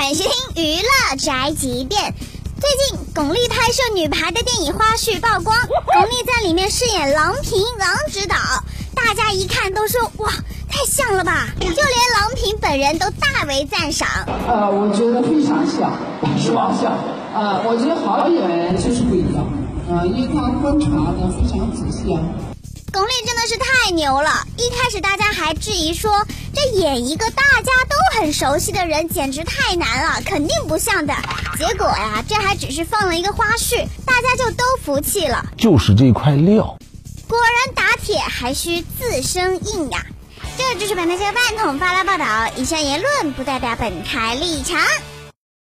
点心娱乐宅急便。最近巩俐拍摄女排的电影花絮曝光，巩俐在里面饰演郎平，郎指导，大家一看都说哇，太像了吧！就连郎平本人都大为赞赏。呃，我觉得非常像，是吧？像。呃，我觉得好演员就是不一样，呃，因为他观察的非常仔细啊。巩俐真的是太牛了！一开始大家还质疑说，这演一个大家都很熟悉的人简直太难了，肯定不像的。结果呀，这还只是放了一个花絮，大家就都服气了。就是这块料。果然打铁还需自身硬呀！这就是本台这个饭桶发来报道，以上言论不代表本台立场。